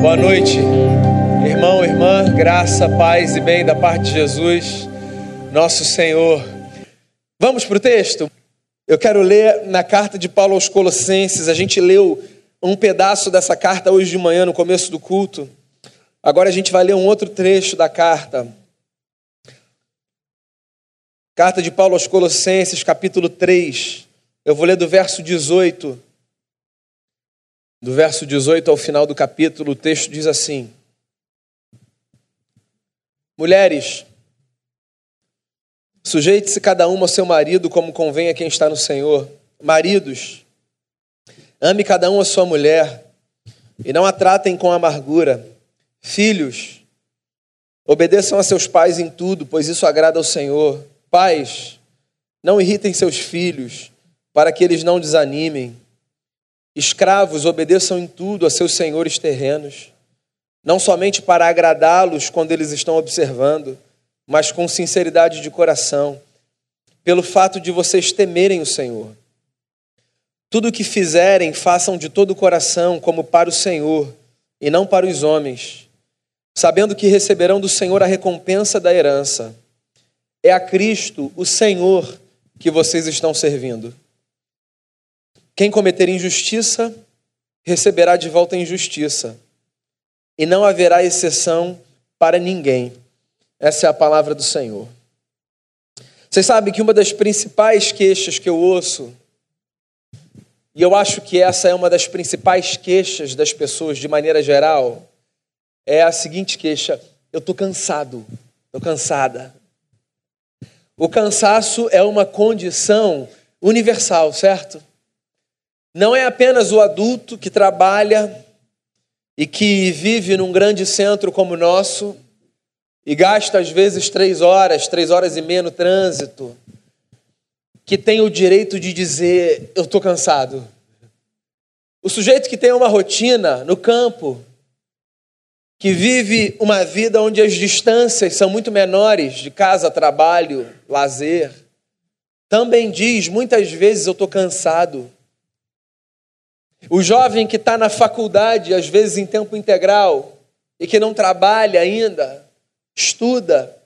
Boa noite, irmão, irmã, graça, paz e bem da parte de Jesus, nosso Senhor. Vamos para o texto? Eu quero ler na carta de Paulo aos Colossenses, a gente leu um pedaço dessa carta hoje de manhã, no começo do culto. Agora a gente vai ler um outro trecho da carta. Carta de Paulo aos Colossenses, capítulo 3. Eu vou ler do verso 18 do verso 18 ao final do capítulo, o texto diz assim: Mulheres, sujeite-se cada uma ao seu marido como convém a quem está no Senhor. Maridos, ame cada um a sua mulher e não a tratem com amargura. Filhos, obedeçam a seus pais em tudo, pois isso agrada ao Senhor. Pais, não irritem seus filhos, para que eles não desanimem. Escravos, obedeçam em tudo a seus senhores terrenos, não somente para agradá-los quando eles estão observando, mas com sinceridade de coração, pelo fato de vocês temerem o Senhor. Tudo o que fizerem, façam de todo o coração, como para o Senhor, e não para os homens, sabendo que receberão do Senhor a recompensa da herança. É a Cristo, o Senhor, que vocês estão servindo. Quem cometer injustiça receberá de volta injustiça, e não haverá exceção para ninguém. Essa é a palavra do Senhor. Vocês sabem que uma das principais queixas que eu ouço, e eu acho que essa é uma das principais queixas das pessoas de maneira geral, é a seguinte queixa: eu estou cansado, estou cansada. O cansaço é uma condição universal, certo? Não é apenas o adulto que trabalha e que vive num grande centro como o nosso e gasta às vezes três horas, três horas e meia no trânsito, que tem o direito de dizer: Eu estou cansado. O sujeito que tem uma rotina no campo, que vive uma vida onde as distâncias são muito menores de casa, trabalho, lazer, também diz muitas vezes: Eu estou cansado. O jovem que está na faculdade, às vezes em tempo integral, e que não trabalha ainda, estuda,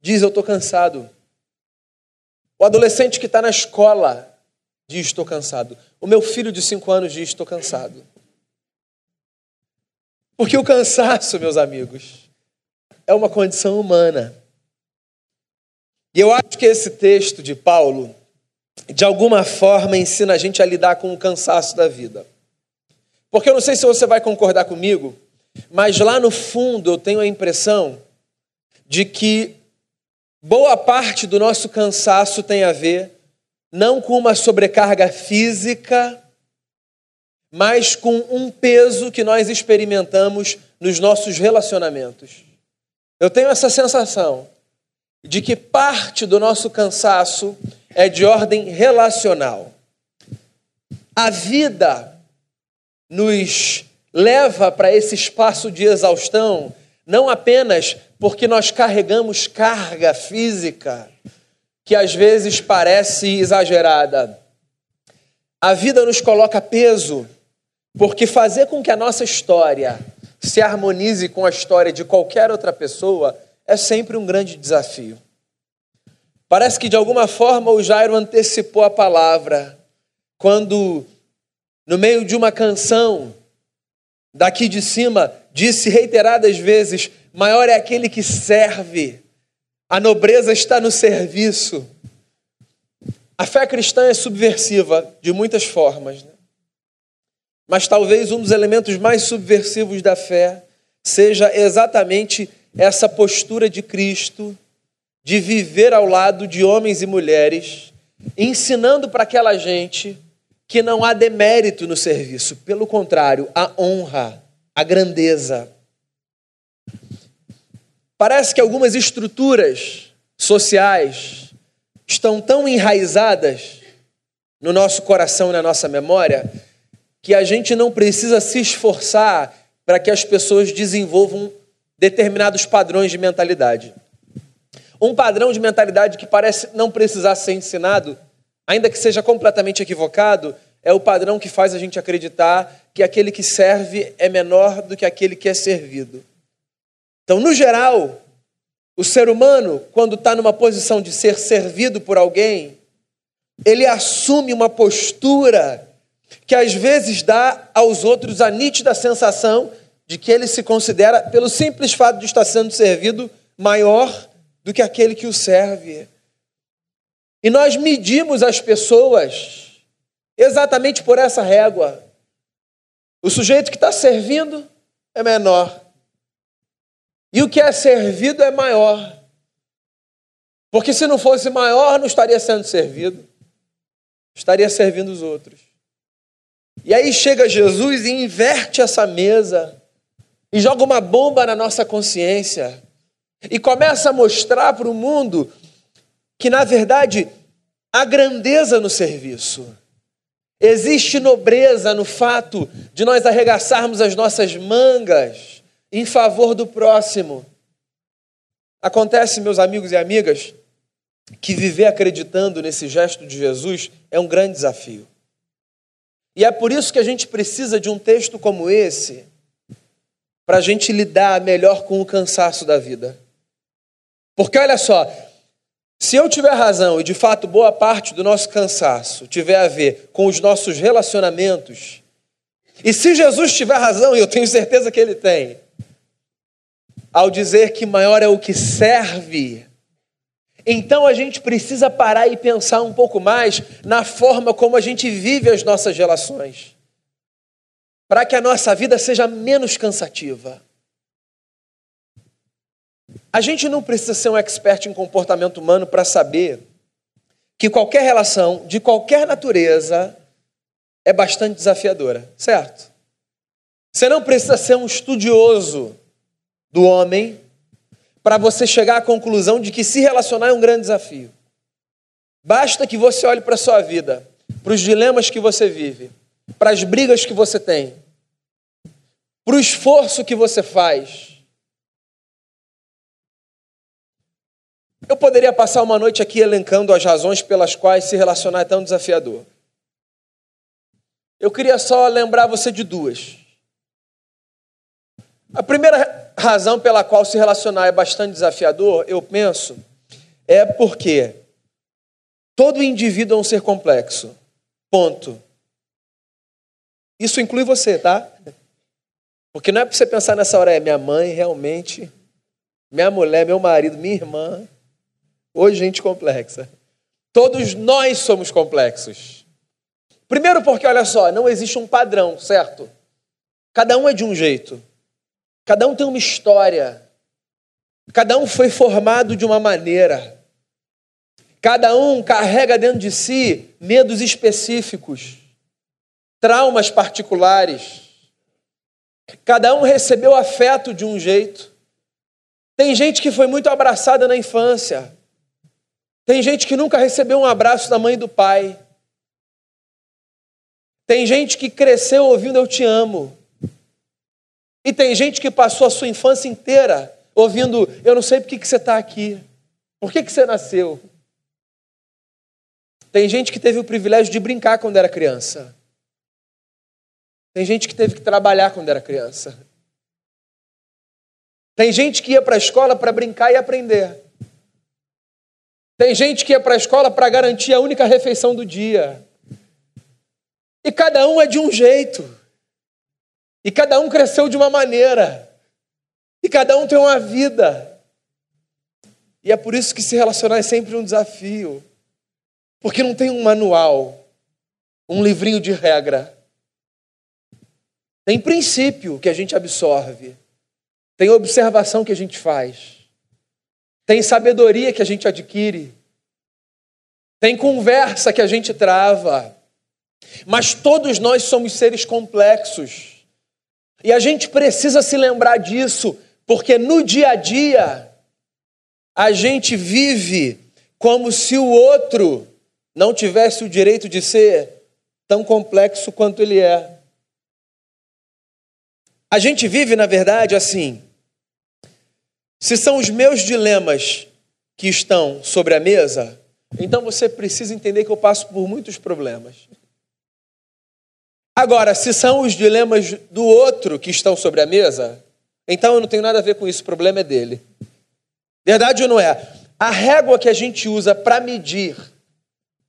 diz: Eu estou cansado. O adolescente que está na escola diz: Estou cansado. O meu filho de cinco anos diz: Estou cansado. Porque o cansaço, meus amigos, é uma condição humana. E eu acho que esse texto de Paulo de alguma forma ensina a gente a lidar com o cansaço da vida. Porque eu não sei se você vai concordar comigo, mas lá no fundo eu tenho a impressão de que boa parte do nosso cansaço tem a ver não com uma sobrecarga física, mas com um peso que nós experimentamos nos nossos relacionamentos. Eu tenho essa sensação de que parte do nosso cansaço é de ordem relacional. A vida nos leva para esse espaço de exaustão, não apenas porque nós carregamos carga física, que às vezes parece exagerada. A vida nos coloca peso, porque fazer com que a nossa história se harmonize com a história de qualquer outra pessoa é sempre um grande desafio. Parece que de alguma forma o Jairo antecipou a palavra quando, no meio de uma canção, daqui de cima, disse reiteradas vezes: Maior é aquele que serve, a nobreza está no serviço. A fé cristã é subversiva de muitas formas, né? mas talvez um dos elementos mais subversivos da fé seja exatamente essa postura de Cristo de viver ao lado de homens e mulheres, ensinando para aquela gente que não há demérito no serviço, pelo contrário, a honra, a grandeza. Parece que algumas estruturas sociais estão tão enraizadas no nosso coração e na nossa memória que a gente não precisa se esforçar para que as pessoas desenvolvam determinados padrões de mentalidade. Um padrão de mentalidade que parece não precisar ser ensinado, ainda que seja completamente equivocado, é o padrão que faz a gente acreditar que aquele que serve é menor do que aquele que é servido. Então, no geral, o ser humano, quando está numa posição de ser servido por alguém, ele assume uma postura que às vezes dá aos outros a nítida sensação de que ele se considera, pelo simples fato de estar sendo servido, maior do que aquele que o serve. E nós medimos as pessoas exatamente por essa régua. O sujeito que está servindo é menor. E o que é servido é maior. Porque se não fosse maior, não estaria sendo servido, estaria servindo os outros. E aí chega Jesus e inverte essa mesa e joga uma bomba na nossa consciência e começa a mostrar para o mundo que, na verdade, há grandeza no serviço. Existe nobreza no fato de nós arregaçarmos as nossas mangas em favor do próximo. Acontece, meus amigos e amigas, que viver acreditando nesse gesto de Jesus é um grande desafio. E é por isso que a gente precisa de um texto como esse para a gente lidar melhor com o cansaço da vida. Porque olha só, se eu tiver razão e de fato boa parte do nosso cansaço tiver a ver com os nossos relacionamentos, e se Jesus tiver razão, e eu tenho certeza que ele tem, ao dizer que maior é o que serve, então a gente precisa parar e pensar um pouco mais na forma como a gente vive as nossas relações, para que a nossa vida seja menos cansativa. A gente não precisa ser um expert em comportamento humano para saber que qualquer relação, de qualquer natureza, é bastante desafiadora, certo? Você não precisa ser um estudioso do homem para você chegar à conclusão de que se relacionar é um grande desafio. Basta que você olhe para a sua vida, para os dilemas que você vive, para as brigas que você tem, para o esforço que você faz. Eu poderia passar uma noite aqui elencando as razões pelas quais se relacionar é tão desafiador. Eu queria só lembrar você de duas. A primeira razão pela qual se relacionar é bastante desafiador, eu penso, é porque todo indivíduo é um ser complexo. Ponto. Isso inclui você, tá? Porque não é para você pensar nessa hora, é minha mãe realmente, minha mulher, meu marido, minha irmã. Hoje, gente complexa. Todos nós somos complexos. Primeiro, porque, olha só, não existe um padrão, certo? Cada um é de um jeito. Cada um tem uma história. Cada um foi formado de uma maneira. Cada um carrega dentro de si medos específicos, traumas particulares. Cada um recebeu afeto de um jeito. Tem gente que foi muito abraçada na infância. Tem gente que nunca recebeu um abraço da mãe e do pai. Tem gente que cresceu ouvindo Eu Te Amo. E tem gente que passou a sua infância inteira ouvindo: Eu não sei por que você está aqui, por que, que você nasceu. Tem gente que teve o privilégio de brincar quando era criança. Tem gente que teve que trabalhar quando era criança. Tem gente que ia para a escola para brincar e aprender. Tem gente que ia para a escola para garantir a única refeição do dia. E cada um é de um jeito. E cada um cresceu de uma maneira. E cada um tem uma vida. E é por isso que se relacionar é sempre um desafio. Porque não tem um manual, um livrinho de regra. Tem princípio que a gente absorve. Tem observação que a gente faz. Tem sabedoria que a gente adquire. Tem conversa que a gente trava. Mas todos nós somos seres complexos. E a gente precisa se lembrar disso, porque no dia a dia a gente vive como se o outro não tivesse o direito de ser tão complexo quanto ele é. A gente vive, na verdade, assim. Se são os meus dilemas que estão sobre a mesa, então você precisa entender que eu passo por muitos problemas. Agora, se são os dilemas do outro que estão sobre a mesa, então eu não tenho nada a ver com isso, o problema é dele. Verdade ou não é? A régua que a gente usa para medir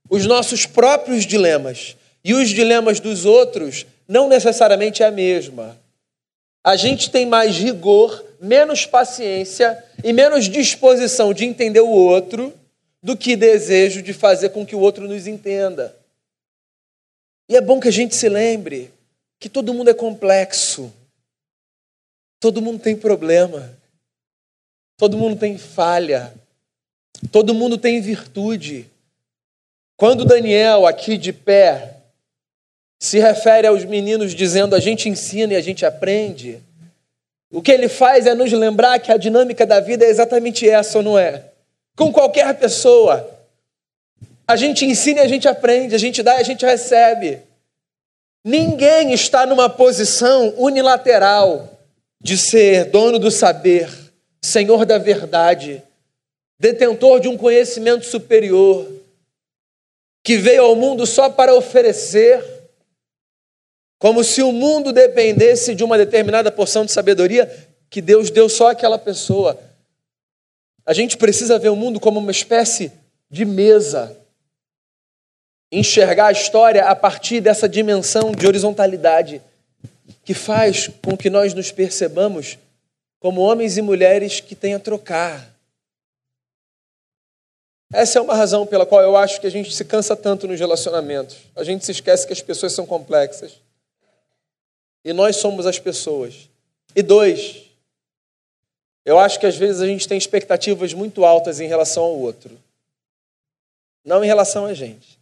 os nossos próprios dilemas e os dilemas dos outros não necessariamente é a mesma. A gente tem mais rigor, menos paciência e menos disposição de entender o outro do que desejo de fazer com que o outro nos entenda. E é bom que a gente se lembre que todo mundo é complexo, todo mundo tem problema, todo mundo tem falha, todo mundo tem virtude. Quando Daniel, aqui de pé, se refere aos meninos dizendo a gente ensina e a gente aprende, o que ele faz é nos lembrar que a dinâmica da vida é exatamente essa, ou não é? Com qualquer pessoa. A gente ensina e a gente aprende, a gente dá e a gente recebe. Ninguém está numa posição unilateral de ser dono do saber, senhor da verdade, detentor de um conhecimento superior, que veio ao mundo só para oferecer como se o mundo dependesse de uma determinada porção de sabedoria que Deus deu só àquela pessoa. A gente precisa ver o mundo como uma espécie de mesa. Enxergar a história a partir dessa dimensão de horizontalidade que faz com que nós nos percebamos como homens e mulheres que têm a trocar. Essa é uma razão pela qual eu acho que a gente se cansa tanto nos relacionamentos. A gente se esquece que as pessoas são complexas. E nós somos as pessoas. E dois, eu acho que às vezes a gente tem expectativas muito altas em relação ao outro. Não em relação a gente.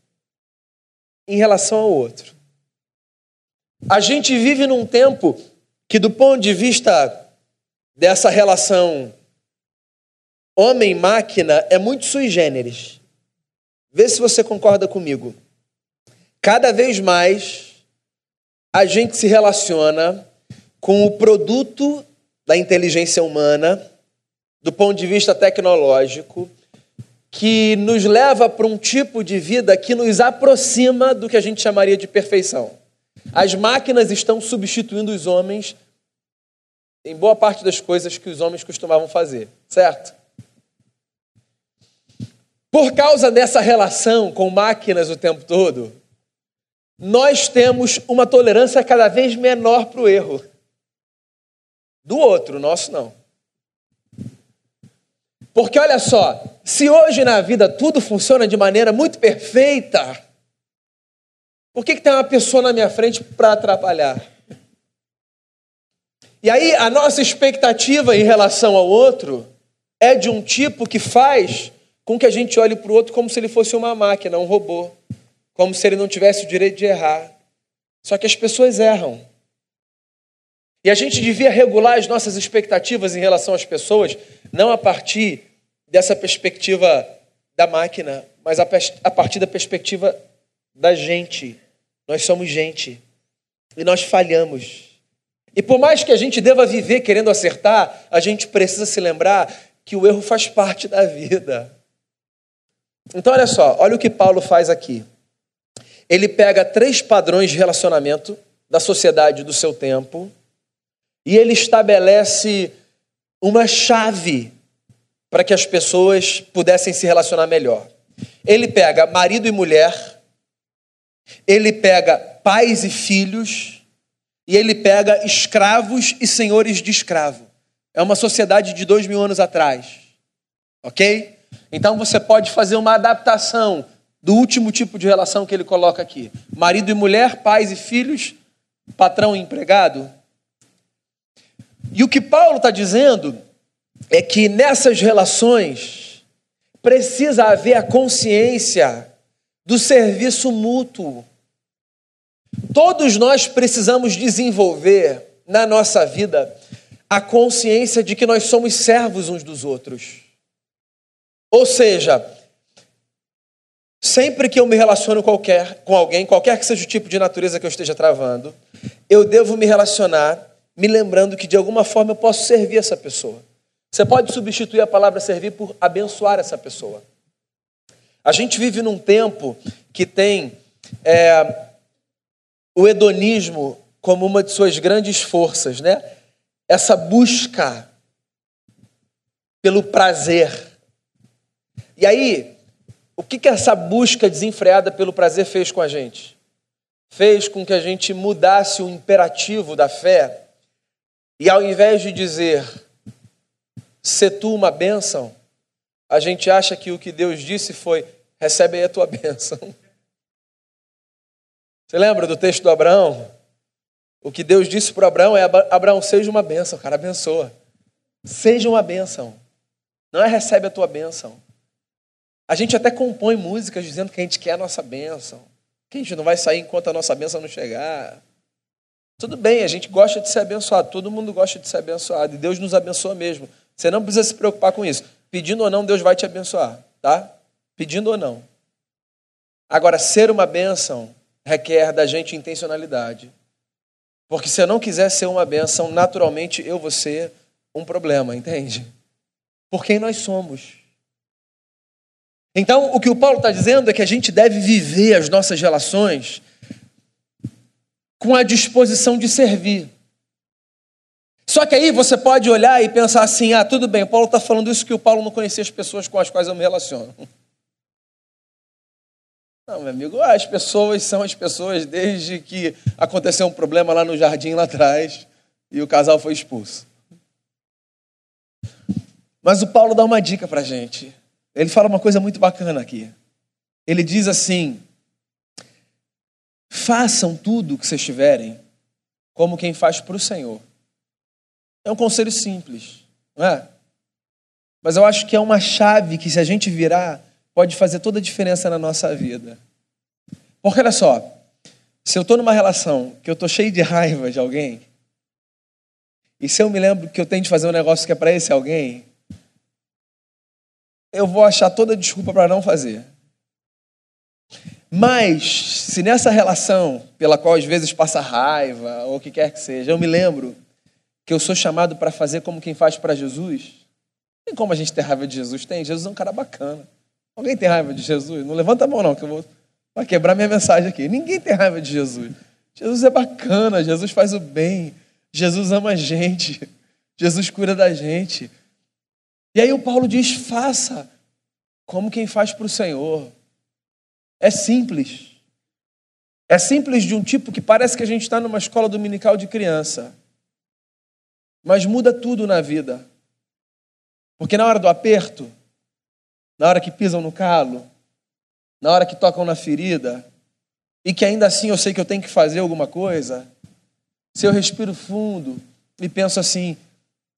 Em relação ao outro. A gente vive num tempo que, do ponto de vista dessa relação homem-máquina, é muito sui generis. Vê se você concorda comigo. Cada vez mais a gente se relaciona com o produto da inteligência humana, do ponto de vista tecnológico, que nos leva para um tipo de vida que nos aproxima do que a gente chamaria de perfeição. As máquinas estão substituindo os homens em boa parte das coisas que os homens costumavam fazer, certo? Por causa dessa relação com máquinas o tempo todo, nós temos uma tolerância cada vez menor para o erro. Do outro, nosso não. Porque olha só, se hoje na vida tudo funciona de maneira muito perfeita, por que, que tem uma pessoa na minha frente para atrapalhar? E aí a nossa expectativa em relação ao outro é de um tipo que faz com que a gente olhe para o outro como se ele fosse uma máquina, um robô como se ele não tivesse o direito de errar. Só que as pessoas erram. E a gente devia regular as nossas expectativas em relação às pessoas, não a partir dessa perspectiva da máquina, mas a partir da perspectiva da gente. Nós somos gente. E nós falhamos. E por mais que a gente deva viver querendo acertar, a gente precisa se lembrar que o erro faz parte da vida. Então, olha só, olha o que Paulo faz aqui ele pega três padrões de relacionamento da sociedade do seu tempo e ele estabelece uma chave para que as pessoas pudessem se relacionar melhor. Ele pega marido e mulher, ele pega pais e filhos, e ele pega escravos e senhores de escravo. É uma sociedade de dois mil anos atrás, ok? Então você pode fazer uma adaptação do último tipo de relação que ele coloca aqui: marido e mulher, pais e filhos, patrão e empregado. E o que Paulo está dizendo é que nessas relações precisa haver a consciência do serviço mútuo. Todos nós precisamos desenvolver na nossa vida a consciência de que nós somos servos uns dos outros. Ou seja, Sempre que eu me relaciono qualquer, com alguém, qualquer que seja o tipo de natureza que eu esteja travando, eu devo me relacionar me lembrando que de alguma forma eu posso servir essa pessoa. Você pode substituir a palavra servir por abençoar essa pessoa. A gente vive num tempo que tem é, o hedonismo como uma de suas grandes forças, né? Essa busca pelo prazer. E aí, o que, que essa busca desenfreada pelo prazer fez com a gente? Fez com que a gente mudasse o imperativo da fé e ao invés de dizer, se tu uma bênção, a gente acha que o que Deus disse foi, recebe aí a tua bênção. Você lembra do texto do Abraão? O que Deus disse para Abraão é: Abraão, seja uma bênção, cara, abençoa. Seja uma bênção. Não é recebe a tua bênção. A gente até compõe músicas dizendo que a gente quer a nossa bênção. Que a gente não vai sair enquanto a nossa bênção não chegar. Tudo bem, a gente gosta de ser abençoado. Todo mundo gosta de ser abençoado. E Deus nos abençoa mesmo. Você não precisa se preocupar com isso. Pedindo ou não, Deus vai te abençoar. Tá? Pedindo ou não. Agora, ser uma bênção requer da gente intencionalidade. Porque se eu não quiser ser uma benção, naturalmente eu vou ser um problema, entende? Por quem nós somos. Então, o que o Paulo está dizendo é que a gente deve viver as nossas relações com a disposição de servir. Só que aí você pode olhar e pensar assim: ah, tudo bem, o Paulo está falando isso que o Paulo não conhecia as pessoas com as quais eu me relaciono. Não, meu amigo, as pessoas são as pessoas desde que aconteceu um problema lá no jardim lá atrás e o casal foi expulso. Mas o Paulo dá uma dica para gente. Ele fala uma coisa muito bacana aqui. Ele diz assim: façam tudo o que vocês tiverem como quem faz para o Senhor. É um conselho simples, não é? Mas eu acho que é uma chave que, se a gente virar, pode fazer toda a diferença na nossa vida. Porque olha só, se eu estou numa relação que eu estou cheio de raiva de alguém, e se eu me lembro que eu tenho de fazer um negócio que é para esse alguém, eu vou achar toda desculpa para não fazer. Mas, se nessa relação, pela qual às vezes passa raiva, ou o que quer que seja, eu me lembro que eu sou chamado para fazer como quem faz para Jesus, tem como a gente ter raiva de Jesus? Tem, Jesus é um cara bacana. Alguém tem raiva de Jesus? Não levanta a mão, não, que eu vou vai quebrar minha mensagem aqui. Ninguém tem raiva de Jesus. Jesus é bacana, Jesus faz o bem, Jesus ama a gente, Jesus cura da gente. E aí o Paulo diz: faça como quem faz para o Senhor. É simples. É simples de um tipo que parece que a gente está numa escola dominical de criança. Mas muda tudo na vida. Porque na hora do aperto, na hora que pisam no calo, na hora que tocam na ferida, e que ainda assim eu sei que eu tenho que fazer alguma coisa, se eu respiro fundo e penso assim,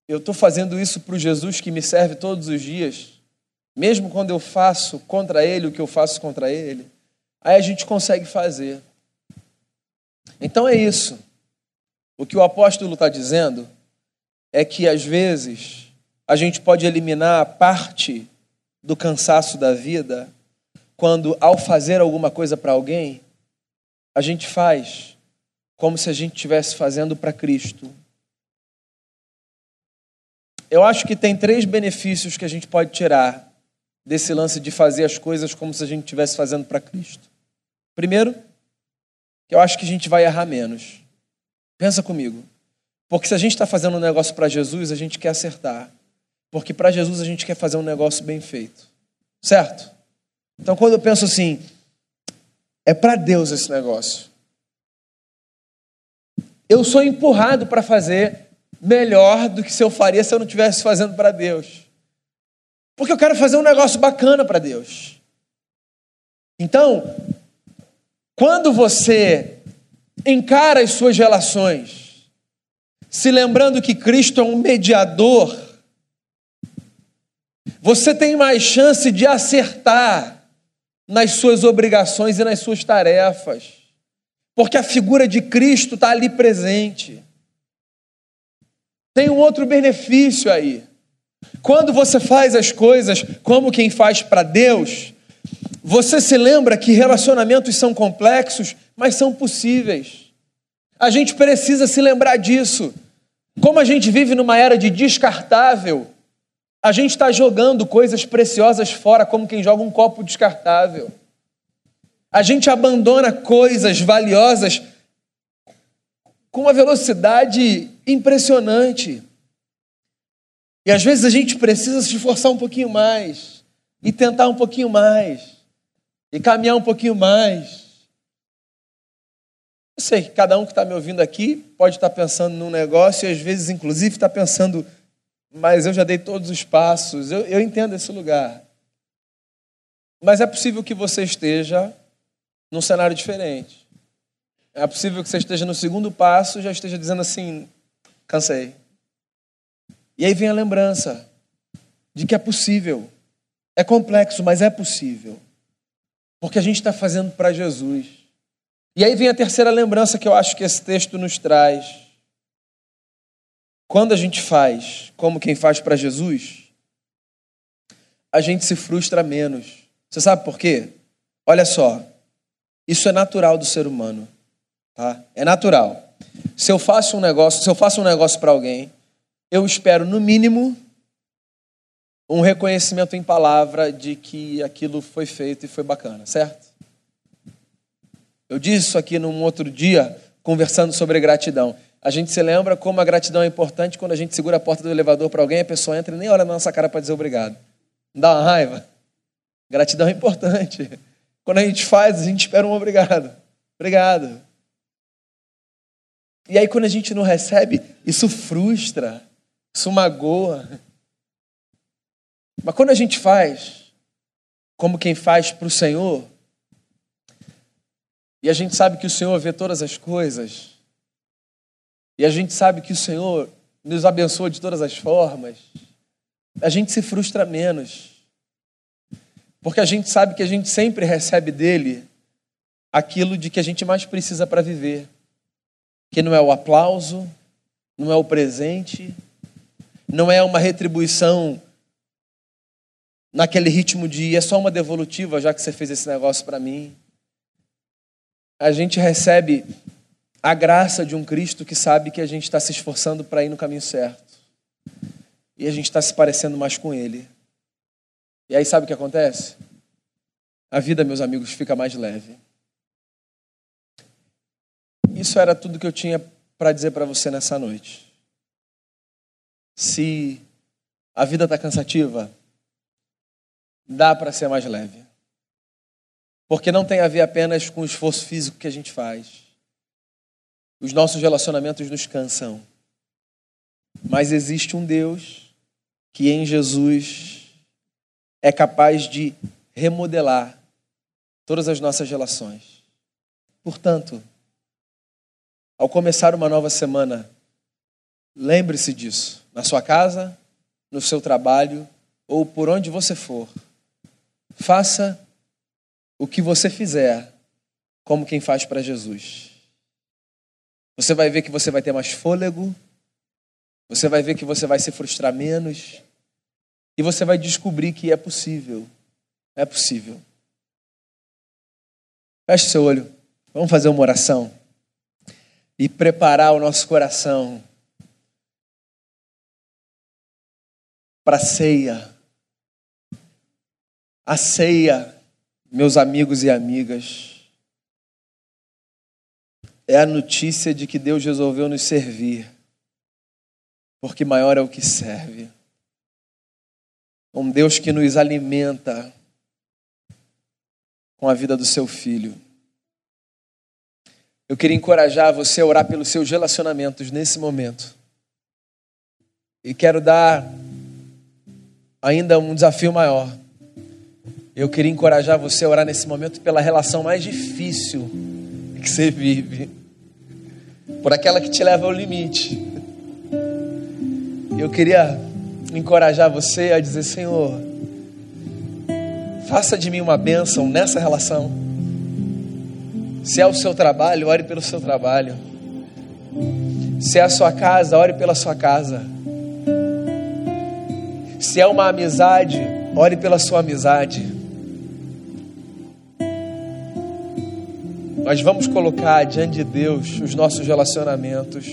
eu estou fazendo isso para o Jesus que me serve todos os dias, mesmo quando eu faço contra Ele o que eu faço contra Ele, aí a gente consegue fazer. Então é isso. O que o apóstolo está dizendo é que às vezes a gente pode eliminar parte do cansaço da vida quando, ao fazer alguma coisa para alguém, a gente faz como se a gente estivesse fazendo para Cristo. Eu acho que tem três benefícios que a gente pode tirar desse lance de fazer as coisas como se a gente estivesse fazendo para Cristo. Primeiro, que eu acho que a gente vai errar menos. Pensa comigo. Porque se a gente está fazendo um negócio para Jesus, a gente quer acertar. Porque para Jesus a gente quer fazer um negócio bem feito. Certo? Então, quando eu penso assim, é para Deus esse negócio. Eu sou empurrado para fazer melhor do que se eu faria se eu não estivesse fazendo para Deus. Porque eu quero fazer um negócio bacana para Deus. Então, quando você encara as suas relações, se lembrando que Cristo é um mediador, você tem mais chance de acertar nas suas obrigações e nas suas tarefas, porque a figura de Cristo está ali presente. Tem um outro benefício aí. Quando você faz as coisas como quem faz para Deus, você se lembra que relacionamentos são complexos, mas são possíveis. A gente precisa se lembrar disso. Como a gente vive numa era de descartável, a gente está jogando coisas preciosas fora como quem joga um copo descartável. A gente abandona coisas valiosas com uma velocidade impressionante. E às vezes a gente precisa se esforçar um pouquinho mais, e tentar um pouquinho mais, e caminhar um pouquinho mais. Eu sei que cada um que está me ouvindo aqui pode estar tá pensando num negócio e às vezes, inclusive, está pensando, mas eu já dei todos os passos. Eu, eu entendo esse lugar. Mas é possível que você esteja num cenário diferente. É possível que você esteja no segundo passo e já esteja dizendo assim: cansei. E aí vem a lembrança de que é possível. É complexo, mas é possível. Porque a gente está fazendo para Jesus. E aí vem a terceira lembrança que eu acho que esse texto nos traz. Quando a gente faz como quem faz para Jesus, a gente se frustra menos. Você sabe por quê? Olha só, isso é natural do ser humano. Tá? É natural. Se eu faço um negócio, se eu faço um negócio para alguém, eu espero no mínimo um reconhecimento em palavra de que aquilo foi feito e foi bacana, certo? Eu disse isso aqui num outro dia, conversando sobre gratidão. A gente se lembra como a gratidão é importante quando a gente segura a porta do elevador para alguém, a pessoa entra e nem olha na nossa cara para dizer obrigado. Não dá uma raiva? Gratidão é importante. Quando a gente faz, a gente espera um obrigado. Obrigado. E aí, quando a gente não recebe, isso frustra, isso magoa. Mas quando a gente faz, como quem faz para o Senhor, e a gente sabe que o Senhor vê todas as coisas, e a gente sabe que o Senhor nos abençoa de todas as formas, a gente se frustra menos. Porque a gente sabe que a gente sempre recebe dele aquilo de que a gente mais precisa para viver que não é o aplauso, não é o presente, não é uma retribuição naquele ritmo de é só uma devolutiva já que você fez esse negócio para mim. A gente recebe a graça de um Cristo que sabe que a gente está se esforçando para ir no caminho certo. E a gente está se parecendo mais com Ele. E aí sabe o que acontece? A vida, meus amigos, fica mais leve. Isso era tudo que eu tinha para dizer para você nessa noite. Se a vida está cansativa, dá para ser mais leve. Porque não tem a ver apenas com o esforço físico que a gente faz. Os nossos relacionamentos nos cansam. Mas existe um Deus que em Jesus é capaz de remodelar todas as nossas relações. Portanto, ao começar uma nova semana, lembre-se disso. Na sua casa, no seu trabalho ou por onde você for. Faça o que você fizer como quem faz para Jesus. Você vai ver que você vai ter mais fôlego, você vai ver que você vai se frustrar menos, e você vai descobrir que é possível. É possível. Feche seu olho. Vamos fazer uma oração e preparar o nosso coração para a ceia. A ceia, meus amigos e amigas, é a notícia de que Deus resolveu nos servir, porque maior é o que serve. Um Deus que nos alimenta com a vida do seu filho. Eu queria encorajar você a orar pelos seus relacionamentos nesse momento. E quero dar ainda um desafio maior. Eu queria encorajar você a orar nesse momento pela relação mais difícil que você vive, por aquela que te leva ao limite. Eu queria encorajar você a dizer: Senhor, faça de mim uma bênção nessa relação. Se é o seu trabalho, ore pelo seu trabalho. Se é a sua casa, ore pela sua casa. Se é uma amizade, ore pela sua amizade. Nós vamos colocar diante de Deus os nossos relacionamentos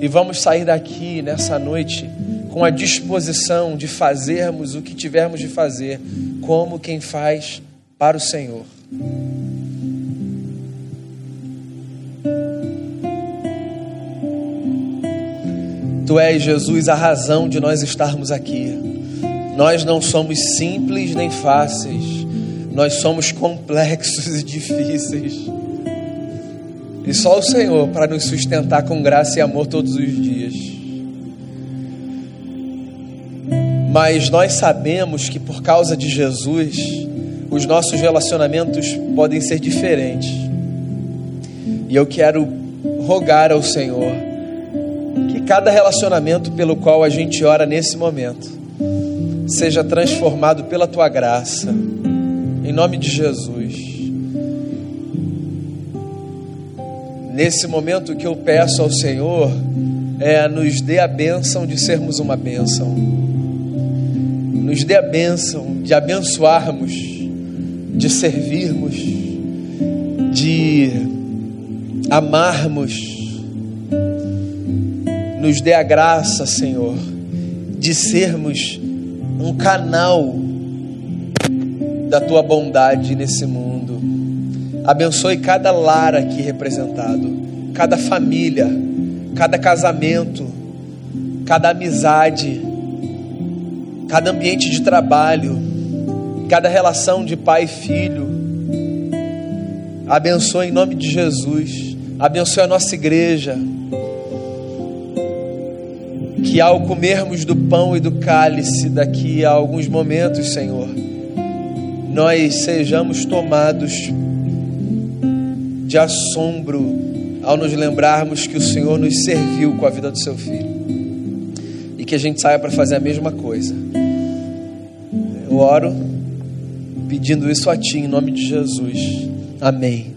e vamos sair daqui nessa noite com a disposição de fazermos o que tivermos de fazer, como quem faz para o Senhor. Tu és, Jesus, a razão de nós estarmos aqui. Nós não somos simples nem fáceis, nós somos complexos e difíceis. E só o Senhor para nos sustentar com graça e amor todos os dias. Mas nós sabemos que por causa de Jesus, os nossos relacionamentos podem ser diferentes. E eu quero rogar ao Senhor cada relacionamento pelo qual a gente ora nesse momento seja transformado pela tua graça, em nome de Jesus. Nesse momento que eu peço ao Senhor é nos dê a bênção de sermos uma bênção, nos dê a bênção de abençoarmos, de servirmos, de amarmos. Nos dê a graça, Senhor, de sermos um canal da tua bondade nesse mundo. Abençoe cada lar aqui representado, cada família, cada casamento, cada amizade, cada ambiente de trabalho, cada relação de pai e filho. Abençoe em nome de Jesus. Abençoe a nossa igreja que ao comermos do pão e do cálice daqui a alguns momentos, Senhor, nós sejamos tomados de assombro ao nos lembrarmos que o Senhor nos serviu com a vida do seu filho e que a gente saia para fazer a mesma coisa. Eu oro pedindo isso a Ti em nome de Jesus. Amém.